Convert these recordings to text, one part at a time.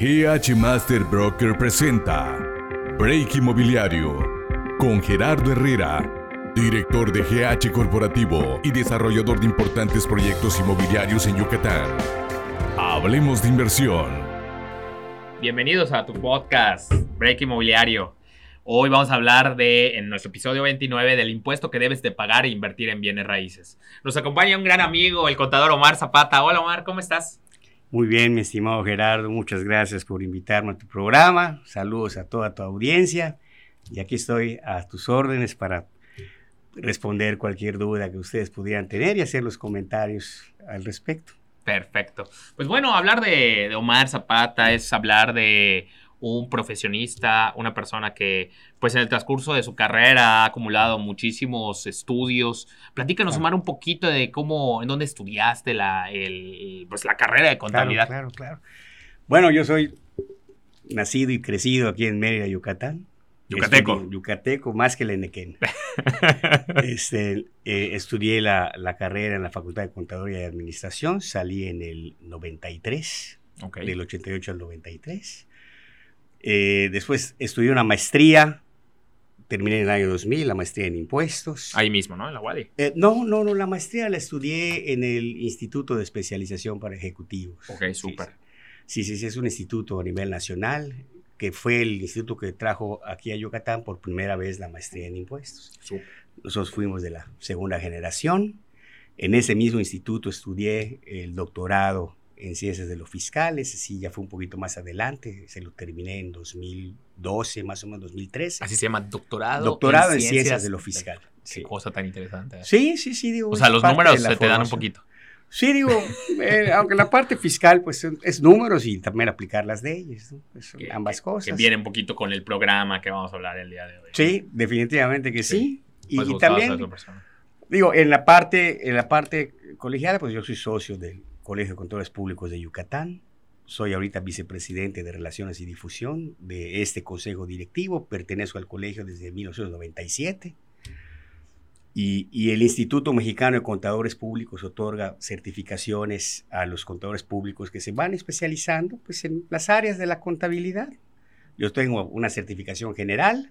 GH Master Broker presenta Break Inmobiliario con Gerardo Herrera, director de GH Corporativo y desarrollador de importantes proyectos inmobiliarios en Yucatán. Hablemos de inversión. Bienvenidos a tu podcast Break Inmobiliario. Hoy vamos a hablar de, en nuestro episodio 29, del impuesto que debes de pagar e invertir en bienes raíces. Nos acompaña un gran amigo, el contador Omar Zapata. Hola Omar, ¿cómo estás? Muy bien, mi estimado Gerardo, muchas gracias por invitarme a tu programa. Saludos a toda tu audiencia. Y aquí estoy a tus órdenes para responder cualquier duda que ustedes pudieran tener y hacer los comentarios al respecto. Perfecto. Pues bueno, hablar de, de Omar Zapata es hablar de un profesionista, una persona que pues en el transcurso de su carrera ha acumulado muchísimos estudios. Platícanos, Omar, un poquito de cómo, en dónde estudiaste la, el, pues, la carrera de contabilidad. Claro, claro, claro. Bueno, yo soy nacido y crecido aquí en Mérida, Yucatán. Yucateco. Estudié, yucateco, más que el Enequén. este, eh, estudié la, la, carrera en la Facultad de Contaduría y Administración, salí en el 93, okay. del 88 al 93. Eh, después estudié una maestría, terminé en el año 2000, la maestría en impuestos. Ahí mismo, ¿no? En la UADI. Eh, no, no, no, la maestría la estudié en el Instituto de Especialización para Ejecutivos. Ok, súper. Sí, sí, sí, es un instituto a nivel nacional que fue el instituto que trajo aquí a Yucatán por primera vez la maestría en impuestos. Súper. Nosotros fuimos de la segunda generación. En ese mismo instituto estudié el doctorado en ciencias de lo fiscal, ese sí ya fue un poquito más adelante, se lo terminé en 2012, más o menos 2013. Así se llama doctorado. Doctorado en, ciencias, ciencias, de lo fiscal. Qué sí. cosa tan interesante. Sí, sí, sí, digo. O sea, los números se te dan un poquito. Sí, digo, eh, aunque la parte fiscal pues es números y también aplicar las leyes, ¿no? pues, que, ambas que, cosas. Que viene un poquito con el programa que vamos a hablar el día de hoy. Sí, definitivamente que sí. sí. Pues y, y también, digo, en la parte, en la parte colegiada, pues yo soy socio del Colegio de Contadores Públicos de Yucatán. Soy ahorita vicepresidente de Relaciones y Difusión de este consejo directivo. Pertenezco al colegio desde 1997. Y, y, el Instituto Mexicano de Contadores Públicos otorga certificaciones a los contadores públicos que se van especializando pues, en las áreas de la contabilidad. Yo tengo una certificación general,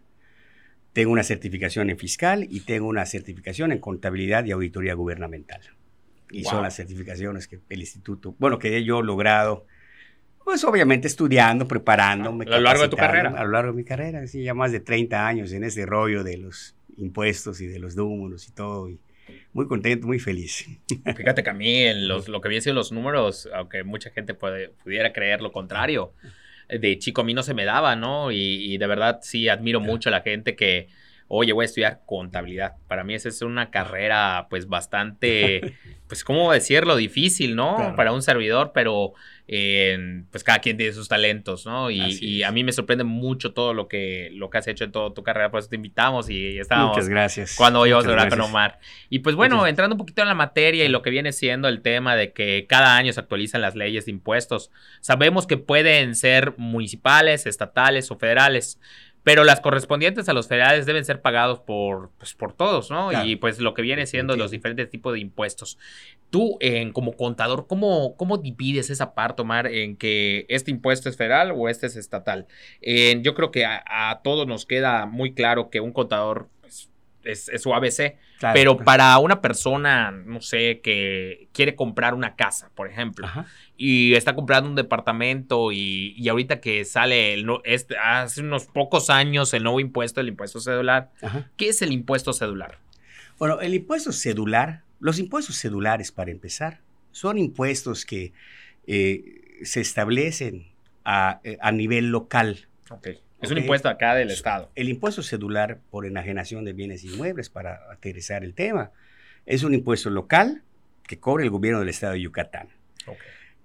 tengo una certificación en fiscal y tengo una certificación en contabilidad y auditoría gubernamental. Y wow. son las certificaciones que el instituto, bueno, que yo he logrado, pues obviamente estudiando, preparándome. Ah, a lo largo de tu carrera. A lo largo de mi carrera, sí, ya más de 30 años en ese rollo de los impuestos y de los números y todo. Y muy contento, muy feliz. Fíjate que a mí en los, lo que viene siendo los números, aunque mucha gente puede, pudiera creer lo contrario, de chico a mí no se me daba, ¿no? Y, y de verdad sí admiro claro. mucho a la gente que, oye, voy a estudiar contabilidad. Para mí esa es una carrera, pues, bastante, pues, ¿cómo decirlo? Difícil, ¿no? Claro. Para un servidor, pero, eh, pues, cada quien tiene sus talentos, ¿no? Y, y, a mí me sorprende mucho todo lo que, lo que has hecho en toda tu carrera, por eso te invitamos y estábamos. Muchas gracias. Cuando íbamos a hablar con Omar. Y, pues, bueno, Muchas... entrando un poquito en la materia y lo que viene siendo el tema de que cada año se actualizan las leyes de impuestos, sabemos que pueden ser municipales, estatales o federales pero las correspondientes a los federales deben ser pagados por, pues, por todos, ¿no? Claro. Y pues lo que viene siendo los diferentes tipos de impuestos. Tú, eh, como contador, ¿cómo, ¿cómo divides esa parte, Omar, en que este impuesto es federal o este es estatal? Eh, yo creo que a, a, todos nos queda muy claro que un contador es, es, su ABC, claro, pero claro. para una persona, no sé, que quiere comprar una casa, por ejemplo, Ajá y está comprando un departamento y, y ahorita que sale el, este, hace unos pocos años el nuevo impuesto, el impuesto cedular. Ajá. ¿Qué es el impuesto cedular? Bueno, el impuesto cedular, los impuestos cedulares para empezar, son impuestos que eh, se establecen a, eh, a, nivel local. Okay. Es okay. un impuesto acá del Estado. El impuesto cedular por enajenación de bienes inmuebles, para aterrizar el tema, es un impuesto local que cobra el gobierno del Estado de Yucatán. Okay.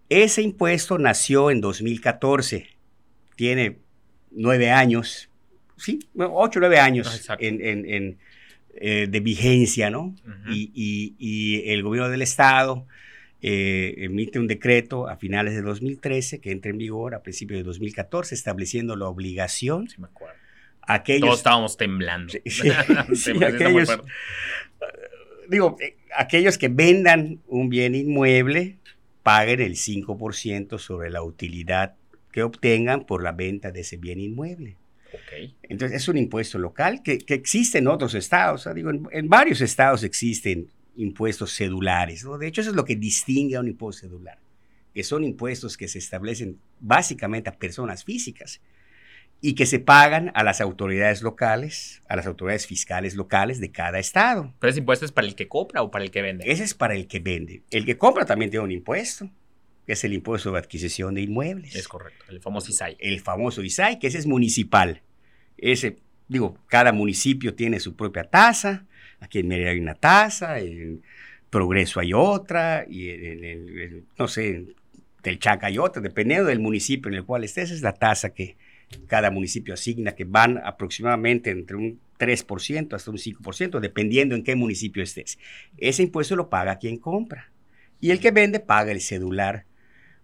Ese impuesto nació en 2014, tiene nueve años, sí, ocho, nueve años Ah, en, en, en, eh, de vigencia, ¿no? Uh -huh. y, y, y, el gobierno del Estado eh, emite un decreto a finales de 2013 que entra en vigor a principios de 2014, estableciendo la obligación. Sí, me acuerdo. Aquellos, Todos estábamos temblando. Sí, sí, sí aquellos, digo, eh, aquellos que vendan un bien inmueble paguen el 5% sobre la utilidad que obtengan por la venta de ese bien inmueble. Ok. Entonces, es un impuesto local que, que existe en otros estados. o sea, digo, en, en varios estados existen impuestos cedulares. ¿no? De hecho, eso es lo que distingue a un impuesto cedular, que son impuestos que se establecen básicamente a personas físicas y que se pagan a las autoridades locales, a las autoridades fiscales locales de cada estado. ¿Pero ese impuesto es para el que compra o para el que vende? Ese es para el que vende. El que compra también tiene un impuesto, que es el impuesto de adquisición de inmuebles. Es correcto, el famoso ISAI. el famoso ISAI, que ese es municipal. Ese, digo, cada municipio tiene su propia tasa. Aquí en Mérida hay una tasa, en Progreso hay otra, y en, en- no sé, en Telchaca hay otra, dependiendo del municipio en el cual estés, es la tasa que cada municipio asigna, que van aproximadamente entre un 3% hasta un 5%, dependiendo en qué municipio estés. Ese impuesto lo paga quien compra. Y el que vende paga el cedular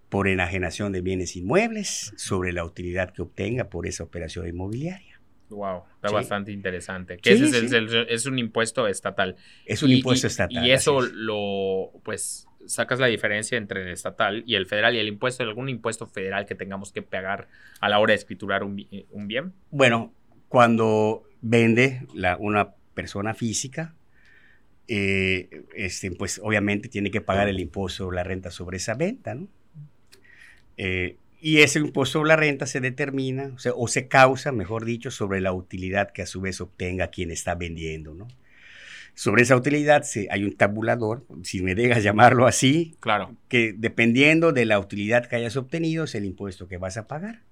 por enajenación de bienes inmuebles sobre la utilidad que obtenga por esa operación inmobiliaria. Wow, está Sí. bastante interesante. Que Sí, ese es, sí. el- el- es un impuesto estatal. Es un Y- impuesto y- estatal. Y eso es. lo, pues, sacas la diferencia entre el estatal y el federal y el impuesto, algún impuesto federal que tengamos que pagar a la hora de escriturar un, un bien. Bueno, cuando vende la- una persona física, eh, este, pues obviamente tiene que pagar el impuesto sobre la renta sobre esa venta, ¿no? Eh, y ese impuesto sobre la renta se determina, o, sea, o se causa, mejor dicho, sobre la utilidad que a su vez obtenga quien está vendiendo, ¿no? Sobre esa utilidad se- hay un tabulador, si me dejas llamarlo así, Claro. que dependiendo de la utilidad que hayas obtenido es el impuesto que vas a pagar.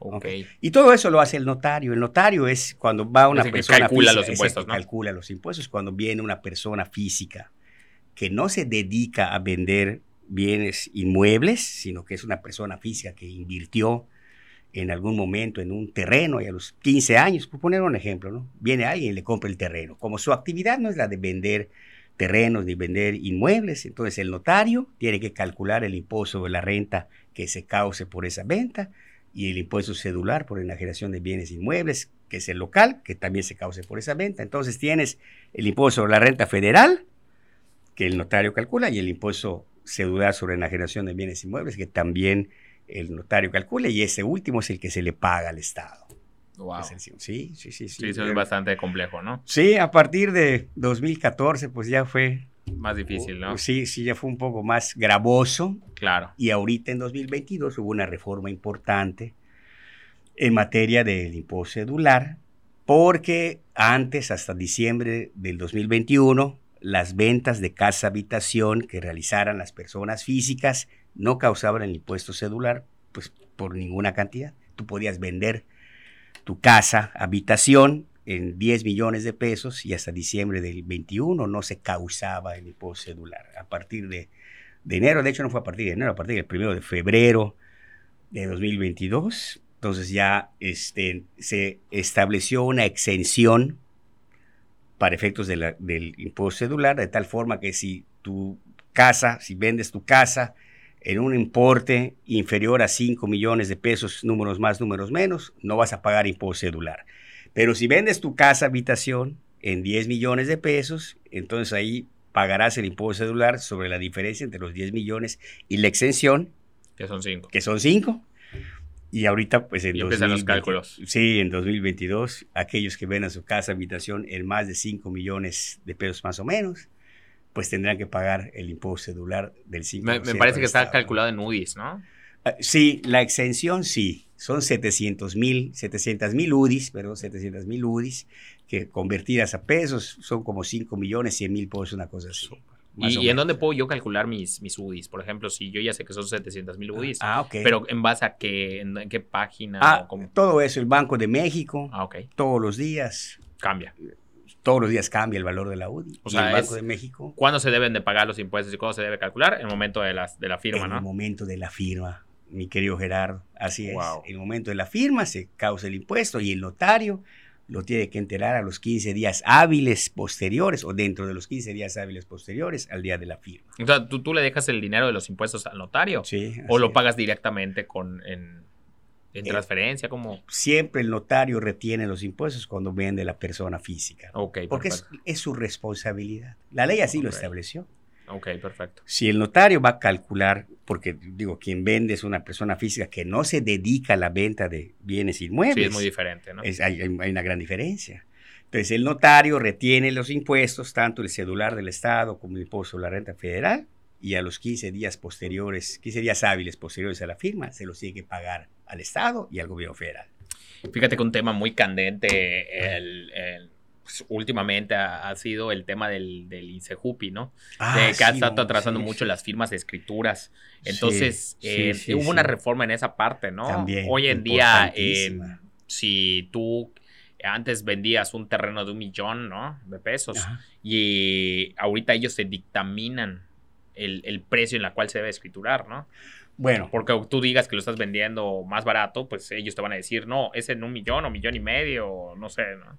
Ok. Ok. Y todo eso lo hace el notario. El notario es cuando va una Es el que persona calcula física, los impuestos, que ¿no? calcula los impuestos. Cuando viene una persona física que no se dedica a vender bienes inmuebles, sino que es una persona física que invirtió en algún momento en un terreno y a los 15 años, por poner un ejemplo, ¿no? Viene alguien y le compra el terreno. Como su actividad no es la de vender terrenos ni vender inmuebles, entonces el notario tiene que calcular el impuesto de la renta que se cause por esa venta y el impuesto cedular por enajenación de bienes inmuebles, que es el local, que también se cause por esa venta. Entonces tienes el impuesto sobre la renta federal, que el notario calcula, y el impuesto cedular sobre enajenación de bienes inmuebles, que también el notario calcula, y ese último es el que se le paga al Estado. Wow. Sí, sí, sí. Sí, Sí, eso es bastante complejo, ¿no? Sí, a partir de 2014, pues ya fue... Más difícil, ¿no? Sí, sí, ya fue un poco más gravoso. Claro. Y ahorita en 2022 hubo una reforma importante en materia del impuesto cedular, porque antes, hasta diciembre del 2021, las ventas de casa habitación que realizaran las personas físicas no causaban el impuesto cedular, pues por ninguna cantidad. Tú podías vender tu casa habitación en 10 millones de pesos y hasta diciembre del 21 no se causaba el impuesto cedular. A partir de, de enero, de hecho no fue a partir de enero, a partir del primero de febrero de 2022, entonces ya este, se estableció una exención para efectos de la- del impuesto cedular, de tal forma que si tu casa, si vendes tu casa en un importe inferior a 5 millones de pesos, números más, números menos, no vas a pagar impuesto cedular. Pero si vendes tu casa habitación en 10 millones de pesos, entonces ahí pagarás el impuesto cedular sobre la diferencia entre los 10 millones y la exención, Que son cinco. que son 5. Y ahorita, pues en Y empiezan los 2020 cálculos. Sí, en 2022, aquellos que vendan su casa habitación en más de 5 millones de pesos más o menos, pues tendrán que pagar el impuesto cedular del 5%. Me, me parece que está Estado. calculado en UDIs, ¿no? Ah, Sí, la exención sí, son 700 mil, 700 mil UDIs, perdón, 700 mil UDIs, que convertidas a pesos son como 5 millones 100 mil pesos, una cosa así. más ¿Y, en dónde puedo yo calcular mis, mis UDIs? Por ejemplo, si yo ya sé que son 700 mil UDIs, Ah, ok. pero ¿en base a qué? ¿En, en qué página? Ah, ¿O cómo? todo eso, el Banco de México, Ah, ok. todos los días, Cambia. todos los días cambia el valor de la UDI. O Y sea, el Banco es- de México, ¿Cuándo se deben de pagar los impuestos y cuándo se debe calcular? En el momento de, las, de la firma, en el ¿no? momento de la firma, mi querido Gerardo, así es. En el momento de la firma se causa el impuesto y el notario lo tiene que enterar a los 15 días hábiles posteriores o dentro de los 15 días hábiles posteriores al día de la firma. O sea, ¿tú, tú le dejas el dinero de los impuestos al notario Sí, o lo es. pagas directamente con en, en Eh, transferencia, como Siempre el notario retiene los impuestos cuando vende la persona física. Ok, Porque es, es su responsabilidad. La ley así lo estableció. Ok, perfecto. Si el notario va a calcular, porque digo, quien vende es una persona física que no se dedica a la venta de bienes inmuebles. Sí, es muy diferente, ¿no? hay, hay una gran diferencia. Entonces, el notario retiene los impuestos, tanto el cedular del Estado como el impuesto sobre la renta federal, y a los 15 días posteriores, 15 días hábiles posteriores a la firma, se los tiene que pagar al Estado y al gobierno federal. Fíjate que un tema muy candente pues, últimamente ha, sido el tema del, del INSEJUPI, ¿no? Ah, de que ha estado atrasando mucho las firmas de escrituras. Entonces, eh, hubo una reforma en esa parte, ¿no? También, Hoy en día, si tú antes vendías un terreno de un millón, ¿no? De pesos. Y ahorita ellos se dictaminan el, precio en la cual se debe escriturar, ¿no? Bueno. Porque tú digas que lo estás vendiendo más barato, pues ellos te van a decir, no, es en un millón o millón y medio, no sé, ¿no?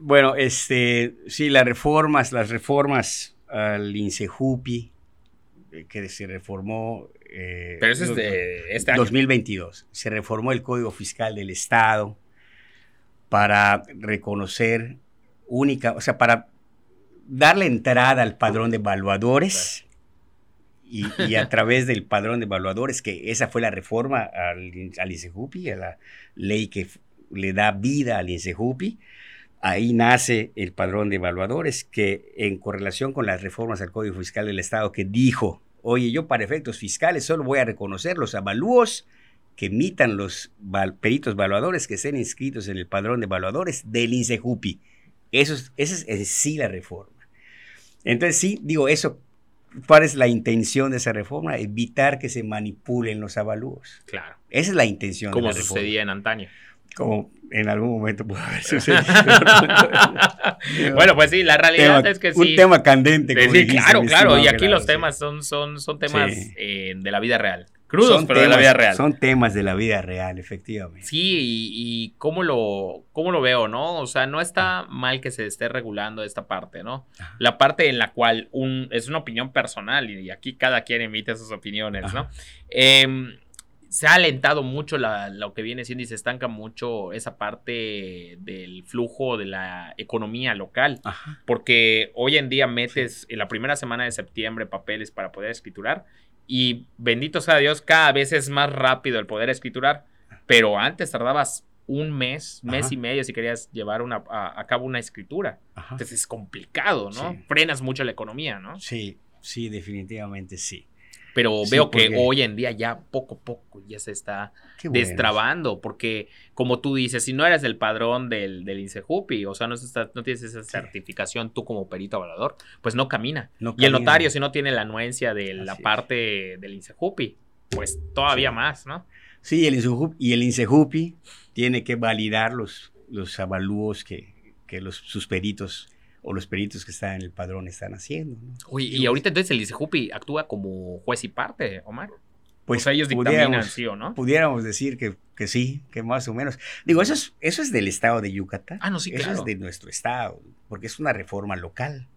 Bueno, este, sí, las reformas, las reformas al INSEJUPI, eh, que se reformó. Eh, Pero eso es de este año. 2022. Se reformó el Código Fiscal del Estado para reconocer única, o sea, para darle entrada al padrón de evaluadores y, a través del padrón de evaluadores, que esa fue la reforma al, al INSEJUPI, a la ley que le da vida al INSEJUPI, ahí nace el padrón de evaluadores que en correlación con las reformas al Código Fiscal del Estado que dijo, oye, yo para efectos fiscales solo voy a reconocer los avalúos que emitan los peritos evaluadores que estén inscritos en el padrón de evaluadores del INSEJUPI. Eso es, esa es sí la reforma. Entonces sí, digo, eso ¿Cuál es la intención de esa reforma? Evitar que se manipulen los avalúos. Claro. Esa es la intención de la reforma. Como sucedía en antaño. Como en algún momento pudo haber sucedido. bueno, pues sí, la realidad es que sí. Un tema candente. sí, claro, claro. Y aquí los temas son, son, son temas eh, de la vida real. Crudos, pero de la vida real. Son temas de la vida real, efectivamente. Sí, y, cómo, lo, cómo lo veo, ¿no? O sea, no está mal que se esté regulando esta parte, ¿no? La parte en la cual un, es una opinión personal y aquí cada quien emite sus opiniones, ¿no? Em, se ha alentado mucho lo que viene siendo y se estanca mucho esa parte del flujo de la economía local. Porque hoy en día metes en la primera semana de septiembre papeles para poder escriturar y bendito sea Dios, cada vez es más rápido el poder escriturar, pero antes tardabas un mes, mes y medio si querías llevar una, a, cabo una escritura. Entonces es complicado, ¿no? Frenas mucho la economía, ¿no? Sí, sí, definitivamente sí. Pero veo que hoy en día ya poco a poco ya se está destrabando, porque como tú dices, si no eres el padrón del, del INSEJUPI, o sea, no, no tienes esa certificación tú como perito avalador, pues no camina. y el notario, si no tiene la anuencia de la parte del INSEJUPI, pues todavía más, ¿no? Sí, el y el INSEJUPI tiene que validar los, los avalúos que, que los, sus peritos o los peritos que están en el padrón están haciendo. y ahorita entonces el ICEJUPI actúa como juez y parte, Omar. Pues ellos dictaminan, sí o no. Pudiéramos decir que, que, sí, que más o menos. Digo, eso es, eso es del estado de Yucatán. Ah, no, sí, Eso es de nuestro estado, porque es una reforma local.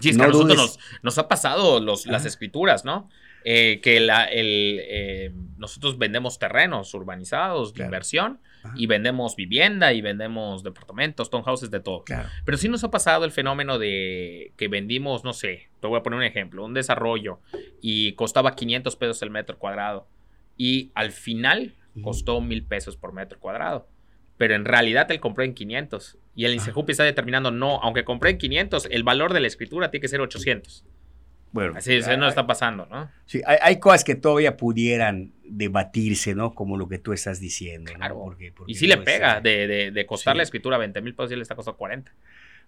Sí, es que a nosotros nos, ha pasado los, las escrituras, ¿no? Eh, que la, el, eh, nosotros vendemos terrenos urbanizados de inversión y vendemos vivienda y vendemos departamentos, townhouses, de todo. Pero sí nos ha pasado el fenómeno de que vendimos, no sé, te voy a poner un ejemplo, un desarrollo y costaba 500 pesos el metro cuadrado y al final costó mil pesos por metro cuadrado. Pero en realidad él compró en 500 y el INSEJUPI está determinando, no, aunque compré en 500, el valor de la escritura tiene que ser 800. Bueno, así eso no está pasando, ¿no? Sí, hay, cosas que todavía pudieran debatirse, ¿no? Como lo que tú estás diciendo. Claro. Porque, y sí le pega, de, de, costar la escritura 20 mil pesos, sí le está costando 40.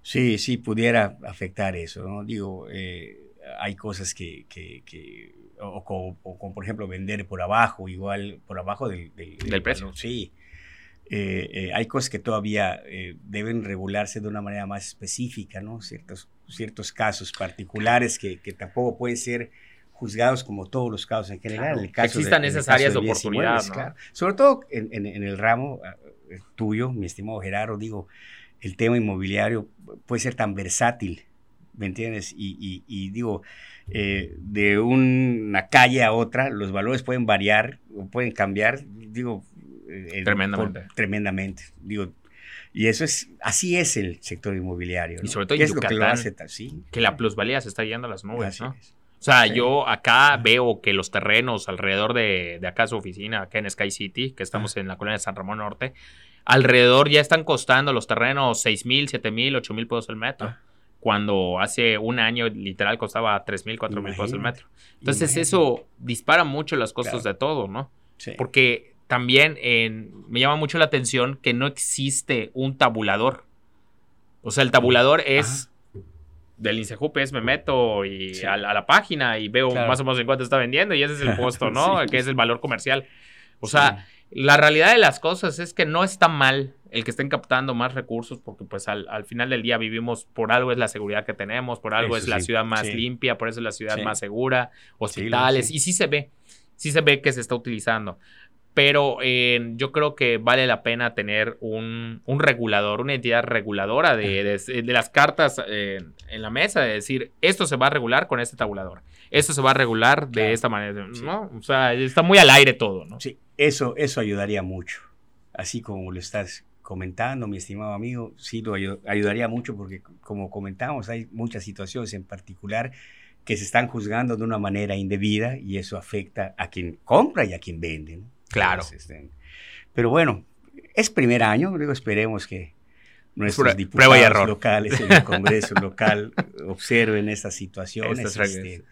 Sí, sí, pudiera afectar eso, ¿no? Digo, eh, hay cosas que, que, que o, como, por ejemplo vender por abajo, igual por abajo del, del, precio. sí. Eh, eh, hay cosas que todavía deben regularse de una manera más específica, ¿no? Ciertos ciertos casos particulares que, que, tampoco pueden ser juzgados como todos los casos en general. el caso Existan esas áreas de oportunidad. ¿no? Sobre todo en, en, el ramo eh, tuyo, mi estimado Gerardo, digo, el tema inmobiliario puede ser tan versátil, ¿me entiendes? Y, y, digo, eh, de una calle a otra, los valores pueden variar o pueden cambiar, digo, eh, tremendamente. tremendamente. Digo, Y eso es, así es el sector inmobiliario. Y sobre todo ¿Qué en es lo que lo Yucatán, hace sí, Que la plusvalía se está yendo a las nubes, así ¿no? es. O sea, Sí. yo acá veo que los terrenos alrededor de, de acá su oficina, acá en Sky City, que estamos en la colonia de San Ramón Norte, alrededor ya están costando los terrenos 6 mil, 7 mil, 8 mil pesos el metro. Ah. Cuando hace un año literal costaba 3 mil, 4 mil pesos el metro. Entonces Imagínate. eso dispara mucho los costos Claro. de todo, ¿no? Sí. Porque también en- me llama mucho la atención que no existe un tabulador. O sea, el tabulador es del INSEJUP, es me meto y Sí. a, la- a la página y veo Claro. más o menos en cuánto está vendiendo y ese es el costo, ¿no? Sí. Que es el valor comercial. O sea, la realidad de las cosas es que no está mal el que estén captando más recursos porque pues al, al final del día vivimos, por algo es la seguridad que tenemos, por algo Eso es la ciudad más limpia, por eso es la ciudad más segura, hospitales, y sí se ve, sí se ve que se está utilizando. Pero eh, yo creo que vale la pena tener un, un regulador, una entidad reguladora de, de- de las cartas eh, en la mesa, de decir, esto se va a regular con este tabulador, esto se va a regular de Claro. esta manera, Sí. ¿no? O sea, está muy al aire todo, ¿no? Sí, eso, eso ayudaría mucho. Así como lo estás comentando, mi estimado amigo, sí lo ayu- ayudaría mucho porque, como comentamos, hay muchas situaciones en particular que se están juzgando de una manera indebida y eso afecta a quien compra y a quien vende. ¿no? Claro. Entonces, este, pero bueno, es primer año, luego esperemos que nuestros diputados y error. locales en el Congreso local observen estas situaciones. Estas este,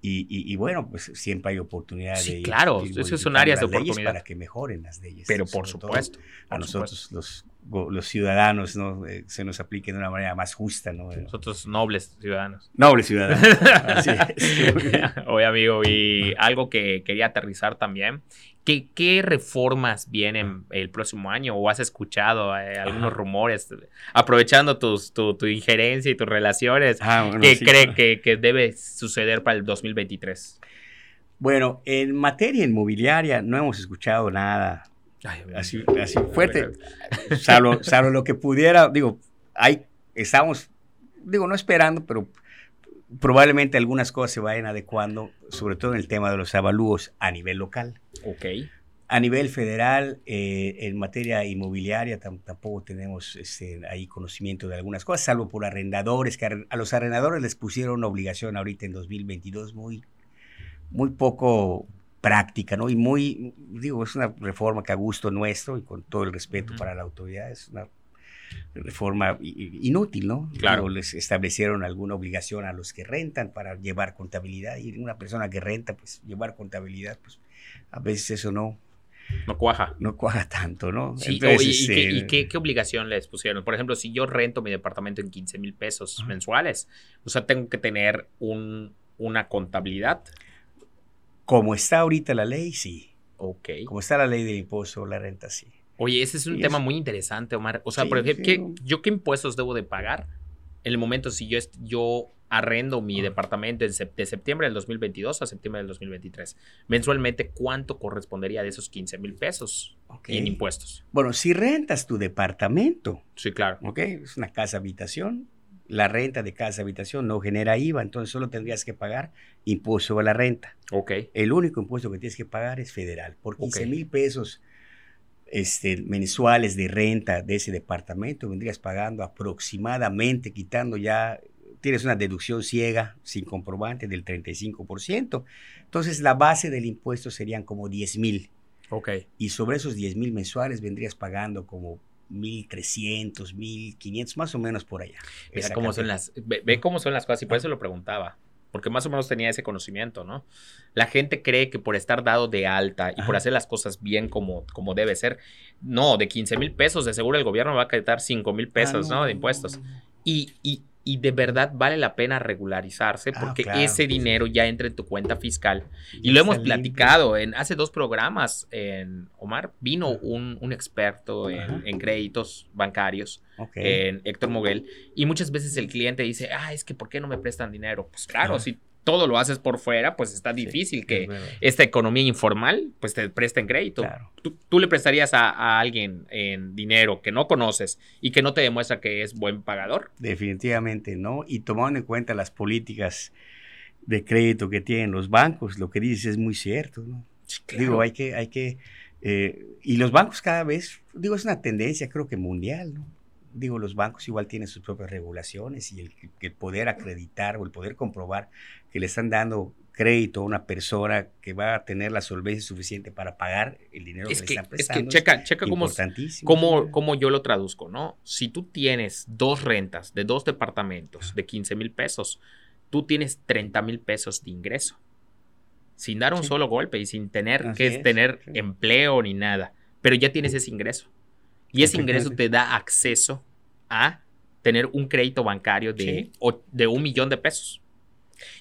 y, y- y bueno, pues siempre hay oportunidad Sí, de claro, esas son áreas de oportunidad. Para que mejoren las leyes. Pero por todo supuesto. a nosotros los, ciudadanos ¿no? Eh, se nos aplique de una manera más justa. ¿no? supuesto. Nosotros nobles ciudadanos. Noble ciudadano. Así es. Oye, amigo, y algo que quería aterrizar también. ¿Qué, qué reformas vienen el próximo año? ¿O has escuchado eh, algunos Ajá. rumores? Aprovechando tus, tu, tu injerencia y tus relaciones, Ah, bueno, ¿qué sí, cree claro. que, que debe suceder para el 2023? Bueno, en materia inmobiliaria no hemos escuchado nada así, así fuerte, salvo, salvo lo que pudiera, digo, hay, estamos, digo, no esperando, pero probablemente algunas cosas se vayan adecuando, sobre todo en el tema de los avalúos a nivel local. Ok. A nivel federal, eh, en materia inmobiliaria, tam- tampoco tenemos este, ahí conocimiento de algunas cosas, salvo por arrendadores, que a los arrendadores les pusieron una obligación ahorita en 2022 muy, muy poco práctica, ¿no? Y muy, digo, es una reforma que a gusto nuestro y con todo el respeto para la autoridad, es una reforma i- i- inútil, ¿no? Claro. Digo, les establecieron alguna obligación a los que rentan para llevar contabilidad y una persona que renta, pues llevar contabilidad, pues a veces eso no, No cuaja. no cuaja tanto, ¿no? Sí, Entonces, ¿y, este, qué, y qué- qué obligación les pusieron? Por ejemplo, si yo rento mi departamento en 15 mil pesos mensuales, o sea, tengo que tener un, una contabilidad. Como está ahorita la ley, sí. Ok. Como está la ley del impuesto la renta, sí. Oye, ese es un tema muy interesante, Omar. O sea, Sí, por ejemplo, sí, ¿qué-. ¿yo qué impuestos debo de pagar en el momento si yo, yo arrendo mi Ah. departamento de septiembre del 2022 a septiembre del 2023? Mensualmente, ¿cuánto correspondería de esos 15 mil pesos Ok. en impuestos? Bueno, si rentas tu departamento, Sí, claro. ¿ok? Es una casa habitación. La renta de casa habitación no genera IVA, entonces solo tendrías que pagar impuesto a la renta. Ok. El único impuesto que tienes que pagar es federal. Por 15 Ok. mil pesos este, mensuales de renta de ese departamento, vendrías pagando aproximadamente, quitando ya, tienes una deducción ciega sin comprobante del 35%. Entonces la base del impuesto serían como 10 mil. Ok. Y sobre esos 10 mil mensuales vendrías pagando como 1.300, 1.500, más o menos por allá. Mira cómo son las, ve, ve cómo son las cosas y por eso lo preguntaba. Porque más o menos tenía ese conocimiento, ¿no? La gente cree que por estar dado de alta y por hacer las cosas bien como, como debe ser, no, de 15 mil pesos, de seguro el gobierno va a quitar 5 mil pesos, Ah, ¿no? De impuestos. no, no, no. Y, y, y de verdad vale la pena regularizarse Ah, porque claro, ese sí. dinero ya entra en tu cuenta fiscal. Y lo hemos platicado en hace dos programas, en Omar, vino un, un experto en, créditos bancarios en Héctor Moguel. Y muchas veces el cliente dice, ah, es que ¿por qué no me prestan dinero? Pues claro, Ajá. si todo lo haces por fuera, pues está Sí, difícil es que verdad. esta economía informal, pues te presten crédito. Claro. ¿Tú, tú le prestarías a, a alguien en dinero que no conoces y que no te demuestra que es buen pagador? Definitivamente no. Y tomando en cuenta las políticas de crédito que tienen los bancos, lo que dices es muy cierto. ¿no? Digo, hay que, hay que Eh, y los bancos cada vez, digo, es una tendencia creo que mundial, ¿no? Digo, los bancos igual tienen sus propias regulaciones y el, el poder acreditar o el poder comprobar que le están dando crédito a una persona que va a tener la solvencia suficiente para pagar el dinero que, le están prestando. Es que checa, checa cómo, cómo, cómo, yo lo traduzco, ¿no? Si tú tienes dos rentas de dos departamentos de 15 mil pesos, tú tienes 30 mil pesos de ingreso. Sin dar un solo golpe y sin tener que tener empleo ni nada. Pero ya tienes ese ingreso. Y ese ingreso te da acceso a tener un crédito bancario de, de un millón de pesos.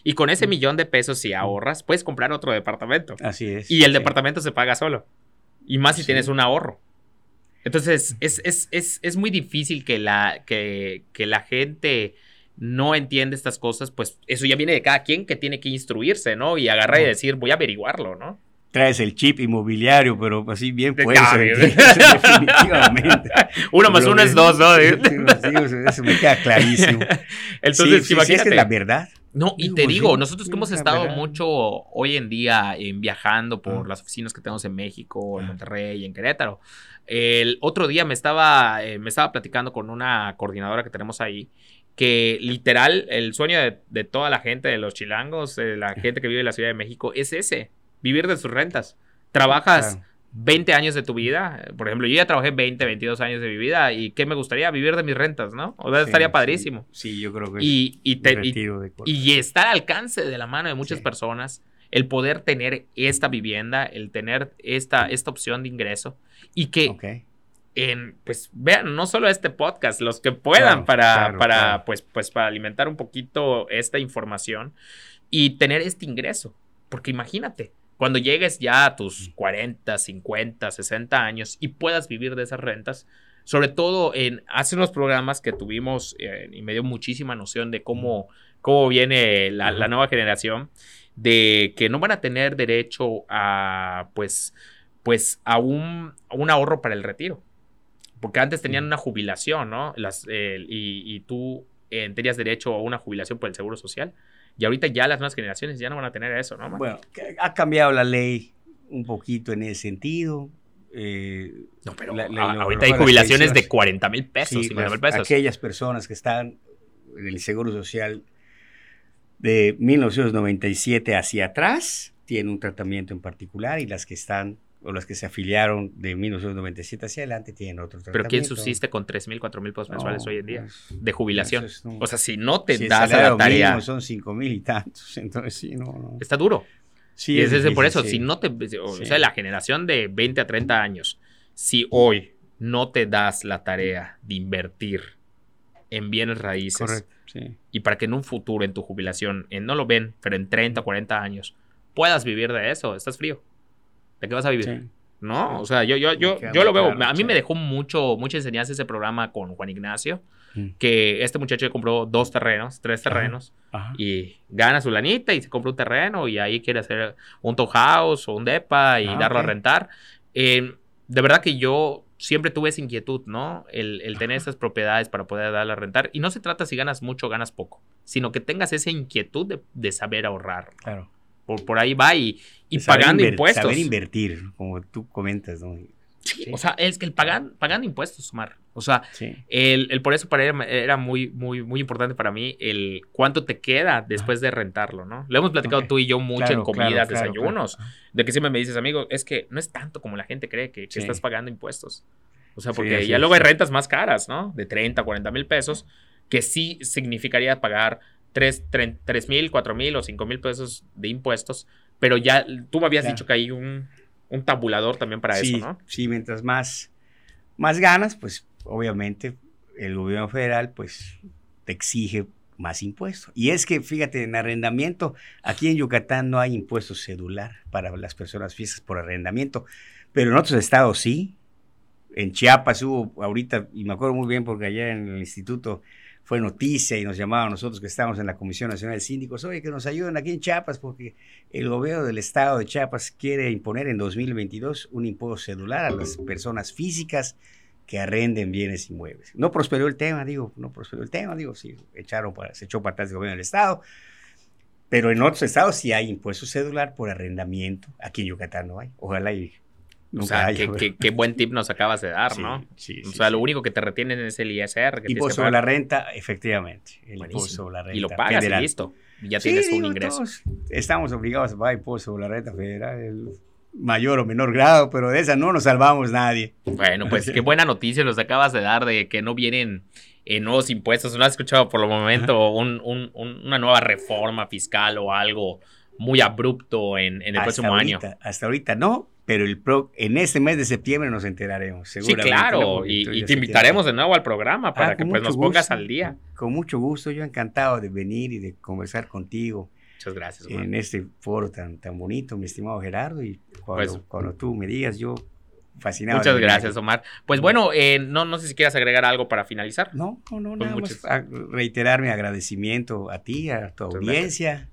Y con ese mm. millón de pesos, si ahorras, puedes comprar otro departamento. Así es. Y el departamento se paga solo. Y más si tienes un ahorro. Entonces, es, es, es, es muy difícil que la, que, que la gente no entiende estas cosas, pues eso ya viene de cada quien que tiene que instruirse, ¿no? Y agarrar y decir, voy a averiguarlo, ¿no? Traes el chip inmobiliario, pero así bien puede ser. definitivamente. uno más uno es dos, ¿no? eso me queda clarísimo. Entonces, sí, imagínate. es la verdad. No, y te digo, nosotros que hemos estado mucho hoy en día en viajando por las oficinas que tenemos en México, en Monterrey, en Querétaro. El otro día me estaba, eh, me estaba platicando con una coordinadora que tenemos ahí que literal el sueño de, toda la gente, de los chilangos, de la gente que vive en la Ciudad de México, es ese, vivir de sus rentas. Trabajas 20 años de tu vida, por ejemplo, yo ya trabajé 20, 22 años de mi vida y ¿qué me gustaría? Vivir de mis rentas, ¿no? O sea, estaría padrísimo. Sí, yo creo que y, y, y estar al alcance de la mano de muchas personas, el poder tener esta vivienda, el tener esta, esta opción de ingreso y que... En, pues vean, no solo este podcast, los que puedan para, para, Pues, pues para alimentar un poquito esta información y tener este ingreso. Porque imagínate, cuando llegues ya a tus 40, 50, 60 años y puedas vivir de esas rentas, sobre todo en hace unos programas que tuvimos eh, y me dio muchísima noción de cómo, cómo viene la, nueva generación, de que no van a tener derecho a pues, pues a un, ahorro para el retiro. Porque antes tenían una jubilación, ¿no? Las, y, tú eh, tenías derecho a una jubilación por el Seguro Social. Y ahorita ya las nuevas generaciones ya no van a tener eso, ¿no? Bueno, ha cambiado la ley un poquito en ese sentido. Eh, no, pero ahorita hay jubilaciones de 40 mil pesos, pues, pesos. Aquellas personas que están en el Seguro Social de 1997 hacia atrás tienen un tratamiento en particular y las que están o las que se afiliaron de 1997 hacia adelante tienen otro tratamiento. Pero ¿quién subsiste con 3 mil, 4 mil pesos mensuales hoy en día de jubilación? o sea, si no te das la tarea... son 5 mil y tantos, entonces sí, no, Está duro. Sí, es, por eso, si no te... O sea, la generación de 20 a 30 años, si hoy no te das la tarea de invertir en bienes raíces Correcto, sí. y para que en un futuro, en tu jubilación, en, no lo ven, pero en 30 o 40 años, puedas vivir de eso, estás frío. ¿De qué vas a vivir? ¿No? O sea, yo, yo, yo, yo lo veo. A mí me dejó mucho, mucha enseñanza ese programa con Juan Ignacio. Mm. Que este muchacho compró dos terrenos, tres terrenos, y gana su lanita y se compra un terreno y ahí quiere hacer un house o un depa y ah, darlo a rentar. Eh, de verdad que yo siempre tuve esa inquietud, ¿no? El, el tener esas propiedades para poder darle a rentar. Y no se trata si ganas mucho o ganas poco, sino que tengas esa inquietud de, de saber ahorrar. Claro. Por, por ahí va y, y pagando impuestos. Saber invertir, como tú comentas, ¿no? Sí, O sea, es que el pagan, pagando impuestos, Omar. O sea, el, el, por eso para él era muy, muy, muy importante para mí el cuánto te queda después de rentarlo, ¿no? Lo hemos platicado tú y yo mucho en comidas, desayunos, de que siempre me dices, amigo, es que no es tanto como la gente cree que, que estás pagando impuestos. O sea, porque ya luego hay rentas más caras, ¿no? De 30, 40 mil pesos, que sí significaría pagar 3 mil, 4 mil o 5 mil pesos de impuestos, pero ya tú me habías dicho que hay un, un, tabulador también para eso, ¿no? Sí, mientras más, más ganas, pues obviamente el gobierno federal pues te exige más impuestos. Y es que, fíjate, en arrendamiento, aquí en Yucatán no hay impuesto cedular para las personas físicas por arrendamiento, pero en otros estados sí. En Chiapas hubo ahorita, y me acuerdo muy bien porque allá en el instituto fue noticia y nos llamaban nosotros que estamos en la Comisión Nacional de Síndicos, oye, que nos ayuden aquí en Chiapas porque el gobierno del estado de Chiapas quiere imponer en 2022 un impuesto cedular a las personas físicas que arrenden bienes inmuebles. No prosperó el tema, digo, no prosperó el tema, digo, sí, echaron para, se echó para atrás el gobierno del estado, pero en otros estados sí hay impuesto cedular por arrendamiento, aquí en Yucatán no hay, ojalá y o sea, qué, buen tip nos acabas de dar, ¿no? Sí, o sea, lo único que te retienen es el ISR. Que impuesto sobre la renta, efectivamente. El impuesto sobre la renta. Y lo pagas y listo. ya tienes un ingreso. estamos obligados a pagar impuesto sobre la renta federal, mayor o menor grado, pero de esa no nos salvamos nadie. Bueno, pues qué buena noticia nos acabas de dar de que no vienen eh, nuevos impuestos. No has escuchado por el momento una nueva reforma fiscal o algo muy abrupto en, el próximo año. Hasta ahorita no, pero el pro, en este mes de septiembre nos enteraremos, seguramente. Sí, claro, y, te invitaremos de nuevo al programa para ah, que pues, nos pongas al día. Con mucho gusto, yo encantado de venir y de conversar contigo. Muchas gracias. En este foro tan, tan bonito, mi estimado Gerardo, y cuando, pues cuando tú me digas, yo fascinado. Muchas gracias, Omar. Pues bueno, eh, no, no sé si quieras agregar algo para finalizar. No, no, no, pues nada más reiterar mi agradecimiento a ti, a tu audiencia.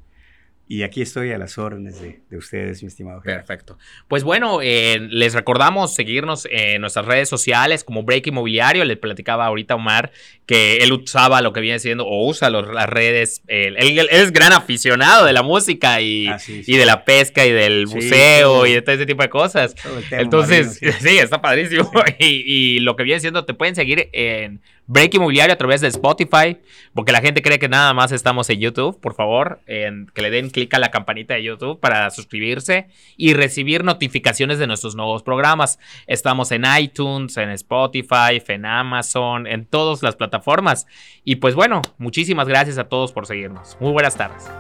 Y aquí estoy a las órdenes de, ustedes, mi estimado. Perfecto. Pues bueno, eh, les recordamos seguirnos en nuestras redes sociales como Break Inmobiliario. Le platicaba ahorita Omar que él usaba lo que viene siendo o usa las redes. él, es gran aficionado de la música y, y de la pesca y del buceo y de todo ese tipo de cosas. Entonces, sí. está padrísimo. Y, y lo que viene siendo, te pueden seguir en Break Inmobiliario a través de Spotify, porque la gente cree que nada más estamos en YouTube, por favor, que le den clic a la campanita de YouTube para suscribirse y recibir notificaciones de nuestros nuevos programas. Estamos en iTunes, en Spotify, en Amazon, en todas las plataformas. Y pues bueno, muchísimas gracias a todos por seguirnos. Muy buenas tardes.